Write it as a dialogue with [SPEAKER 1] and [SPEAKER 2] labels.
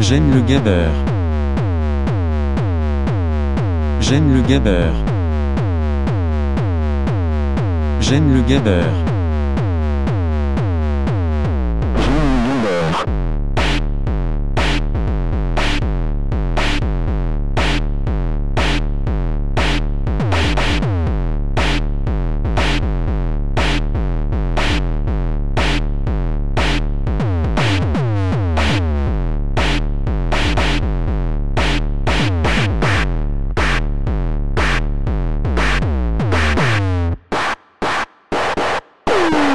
[SPEAKER 1] J'aime le gabber. J'aime le gabber. J'aime le gabber.